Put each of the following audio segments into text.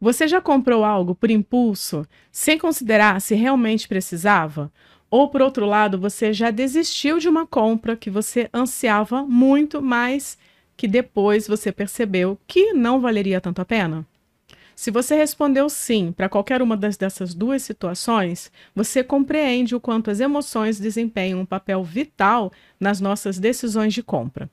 Você já comprou algo por impulso, sem considerar se realmente precisava? Ou, por outro lado, você já desistiu de uma compra que você ansiava muito, mas que depois você percebeu que não valeria tanto a pena? Se você respondeu sim para qualquer uma das, dessas duas situações, você compreende o quanto as emoções desempenham um papel vital nas nossas decisões de compra.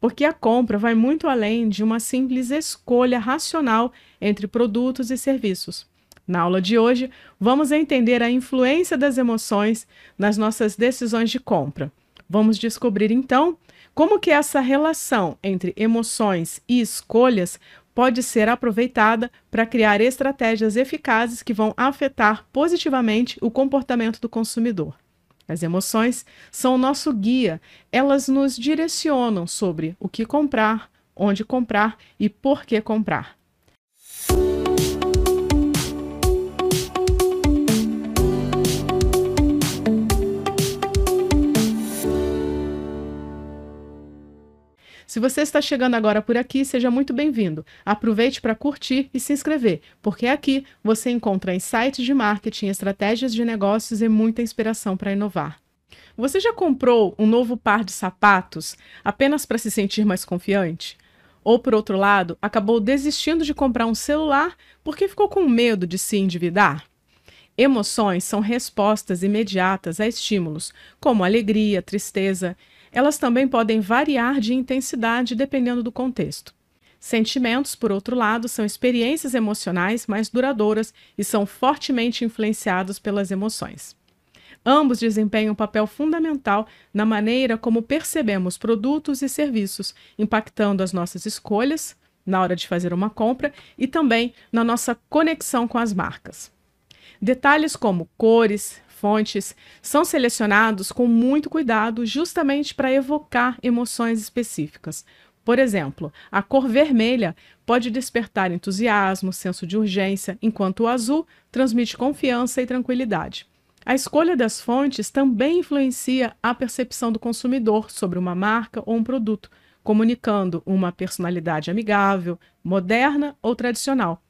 Porque a compra vai muito além de uma simples escolha racional entre produtos e serviços. Na aula de hoje, vamos entender a influência das emoções nas nossas decisões de compra. Vamos descobrir então como que essa relação entre emoções e escolhas pode ser aproveitada para criar estratégias eficazes que vão afetar positivamente o comportamento do consumidor. As emoções são o nosso guia, elas nos direcionam sobre o que comprar, onde comprar e por que comprar. Se você está chegando agora por aqui, seja muito bem-vindo. Aproveite para curtir e se inscrever, porque aqui você encontra insights de marketing, estratégias de negócios e muita inspiração para inovar. Você já comprou um novo par de sapatos apenas para se sentir mais confiante? Ou, por outro lado, acabou desistindo de comprar um celular porque ficou com medo de se endividar? Emoções são respostas imediatas a estímulos, como alegria, tristeza elas também podem variar de intensidade dependendo do contexto. Sentimentos, por outro lado, são experiências emocionais mais duradouras e são fortemente influenciados pelas emoções. Ambos desempenham um papel fundamental na maneira como percebemos produtos e serviços, impactando as nossas escolhas na hora de fazer uma compra e também na nossa conexão com as marcas. Detalhes como cores, fontes são selecionados com muito cuidado, justamente para evocar emoções específicas. Por exemplo, a cor vermelha pode despertar entusiasmo, senso de urgência, enquanto o azul transmite confiança e tranquilidade. A escolha das fontes também influencia a percepção do consumidor sobre uma marca ou um produto, comunicando uma personalidade amigável, moderna ou tradicional.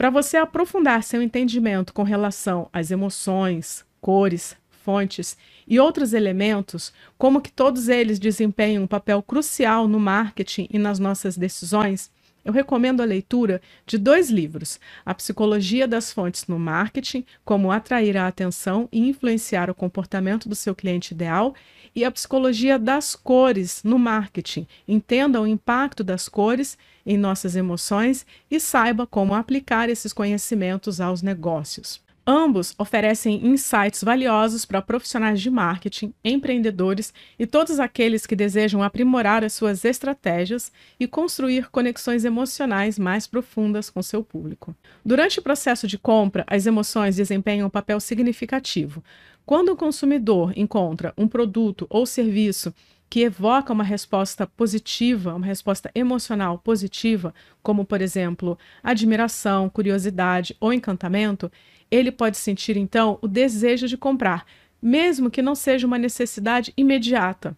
Para você aprofundar seu entendimento com relação às emoções, cores, fontes e outros elementos, como que todos eles desempenham um papel crucial no marketing e nas nossas decisões, eu recomendo a leitura de dois livros: A Psicologia das Fontes no Marketing, como atrair a atenção e influenciar o comportamento do seu cliente ideal, e A Psicologia das Cores no Marketing. Entenda o impacto das cores em nossas emoções e saiba como aplicar esses conhecimentos aos negócios. Ambos oferecem insights valiosos para profissionais de marketing, empreendedores e todos aqueles que desejam aprimorar as suas estratégias e construir conexões emocionais mais profundas com seu público. Durante o processo de compra, as emoções desempenham um papel significativo. Quando o consumidor encontra um produto ou serviço que evoca uma resposta positiva, uma resposta emocional positiva, como, por exemplo, admiração, curiosidade ou encantamento, ele pode sentir então o desejo de comprar, mesmo que não seja uma necessidade imediata.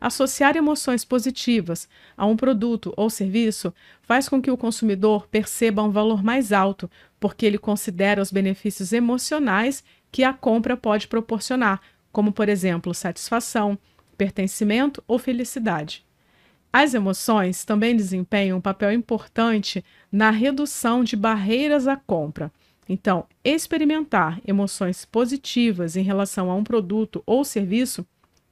Associar emoções positivas a um produto ou serviço faz com que o consumidor perceba um valor mais alto, porque ele considera os benefícios emocionais que a compra pode proporcionar, como, por exemplo, satisfação, pertencimento ou felicidade. As emoções também desempenham um papel importante na redução de barreiras à compra. Então, experimentar emoções positivas em relação a um produto ou serviço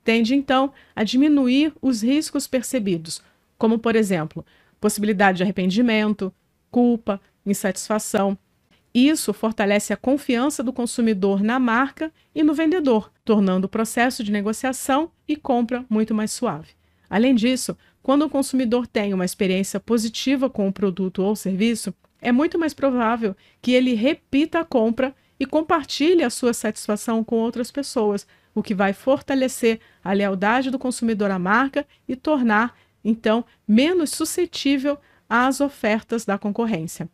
tende então a diminuir os riscos percebidos, como, por exemplo, possibilidade de arrependimento, culpa, insatisfação, isso fortalece a confiança do consumidor na marca e no vendedor, tornando o processo de negociação e compra muito mais suave. Além disso, quando o consumidor tem uma experiência positiva com o produto ou serviço, é muito mais provável que ele repita a compra e compartilhe a sua satisfação com outras pessoas, o que vai fortalecer a lealdade do consumidor à marca e tornar, então, menos suscetível às ofertas da concorrência.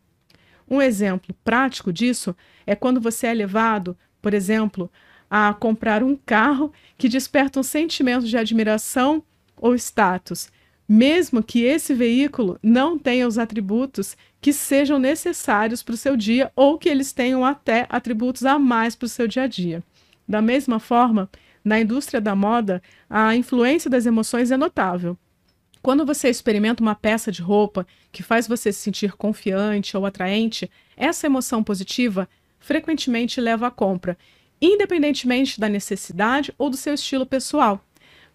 Um exemplo prático disso é quando você é levado, por exemplo, a comprar um carro que desperta um sentimento de admiração ou status, mesmo que esse veículo não tenha os atributos que sejam necessários para o seu dia ou que eles tenham até atributos a mais para o seu dia a dia. Da mesma forma, na indústria da moda, a influência das emoções é notável. Quando você experimenta uma peça de roupa que faz você se sentir confiante ou atraente, essa emoção positiva frequentemente leva à compra, independentemente da necessidade ou do seu estilo pessoal.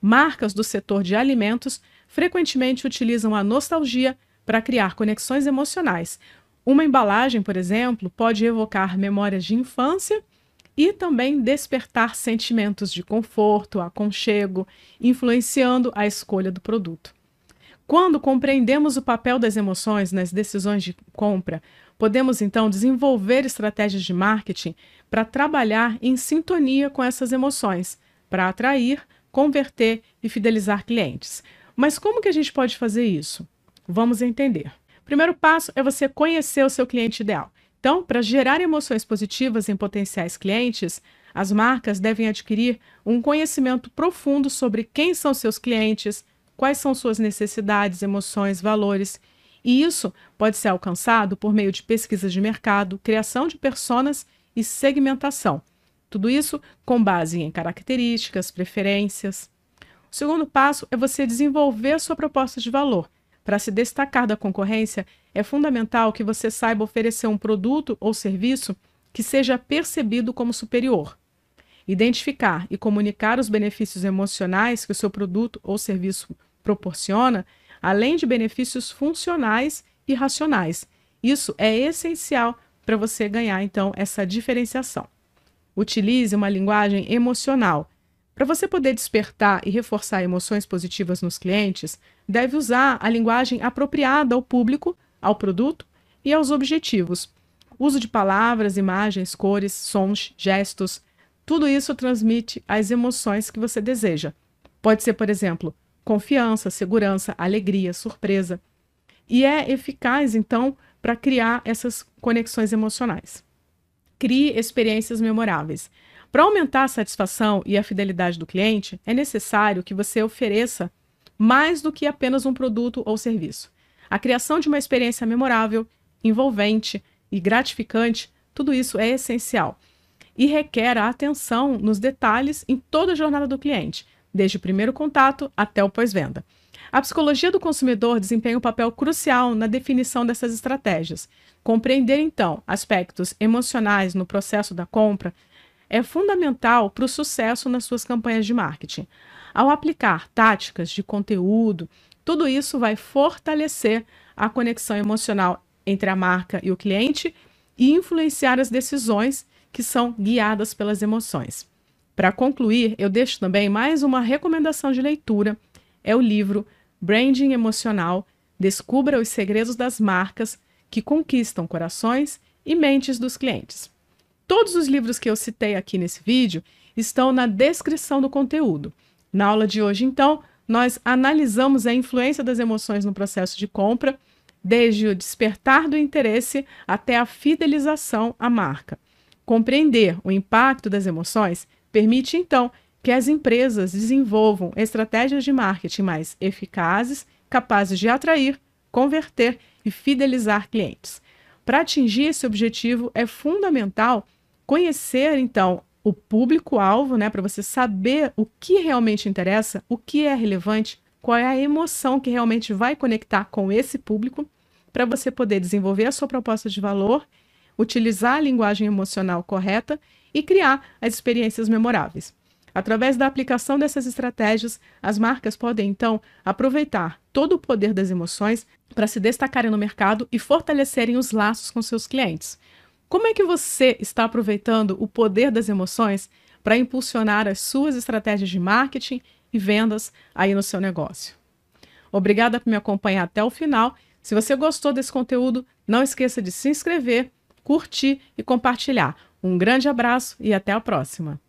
Marcas do setor de alimentos frequentemente utilizam a nostalgia para criar conexões emocionais. Uma embalagem, por exemplo, pode evocar memórias de infância e também despertar sentimentos de conforto, aconchego, influenciando a escolha do produto. Quando compreendemos o papel das emoções nas decisões de compra, podemos então desenvolver estratégias de marketing para trabalhar em sintonia com essas emoções, para atrair, converter e fidelizar clientes. Mas como que a gente pode fazer isso? Vamos entender. Primeiro passo é você conhecer o seu cliente ideal. Então, para gerar emoções positivas em potenciais clientes, as marcas devem adquirir um conhecimento profundo sobre quem são seus clientes, quais são suas necessidades, emoções, valores. E isso pode ser alcançado por meio de pesquisa de mercado, criação de personas e segmentação. Tudo isso com base em características, preferências. O segundo passo é você desenvolver a sua proposta de valor para se destacar da concorrência, é fundamental que você saiba oferecer um produto ou serviço que seja percebido como superior. Identificar e comunicar os benefícios emocionais que o seu produto ou serviço proporciona, além de benefícios funcionais e racionais. Isso é essencial para você ganhar, então, essa diferenciação. Utilize uma linguagem emocional para você poder despertar e reforçar emoções positivas nos clientes, deve usar a linguagem apropriada ao público, ao produto e aos objetivos. Uso de palavras, imagens, cores, sons, gestos, tudo isso transmite as emoções que você deseja. Pode ser, por exemplo, confiança, segurança, alegria, surpresa. E é eficaz, então, para criar essas conexões emocionais. Crie experiências memoráveis. Para aumentar a satisfação e a fidelidade do cliente, é necessário que você ofereça mais do que apenas um produto ou serviço. A criação de uma experiência memorável, envolvente e gratificante, tudo isso é essencial e requer a atenção nos detalhes em toda a jornada do cliente, desde o primeiro contato até o pós-venda. A psicologia do consumidor desempenha um papel crucial na definição dessas estratégias. Compreender, então, aspectos emocionais no processo da compra é fundamental para o sucesso nas suas campanhas de marketing. Ao aplicar táticas de conteúdo, tudo isso vai fortalecer a conexão emocional entre a marca e o cliente e influenciar as decisões que são guiadas pelas emoções. Para concluir, eu deixo também mais uma recomendação de leitura: é o livro Branding Emocional Descubra os Segredos das Marcas que Conquistam Corações e Mentes dos Clientes. Todos os livros que eu citei aqui nesse vídeo estão na descrição do conteúdo. Na aula de hoje, então, nós analisamos a influência das emoções no processo de compra, desde o despertar do interesse até a fidelização à marca. Compreender o impacto das emoções permite, então, que as empresas desenvolvam estratégias de marketing mais eficazes, capazes de atrair, converter e fidelizar clientes. Para atingir esse objetivo, é fundamental conhecer, então, o público-alvo, né, para você saber o que realmente interessa, o que é relevante, qual é a emoção que realmente vai conectar com esse público, para você poder desenvolver a sua proposta de valor, utilizar a linguagem emocional correta e criar as experiências memoráveis. Através da aplicação dessas estratégias, as marcas podem então aproveitar todo o poder das emoções para se destacarem no mercado e fortalecerem os laços com seus clientes. Como é que você está aproveitando o poder das emoções para impulsionar as suas estratégias de marketing e vendas aí no seu negócio? Obrigada por me acompanhar até o final. Se você gostou desse conteúdo, não esqueça de se inscrever, curtir e compartilhar. Um grande abraço e até a próxima!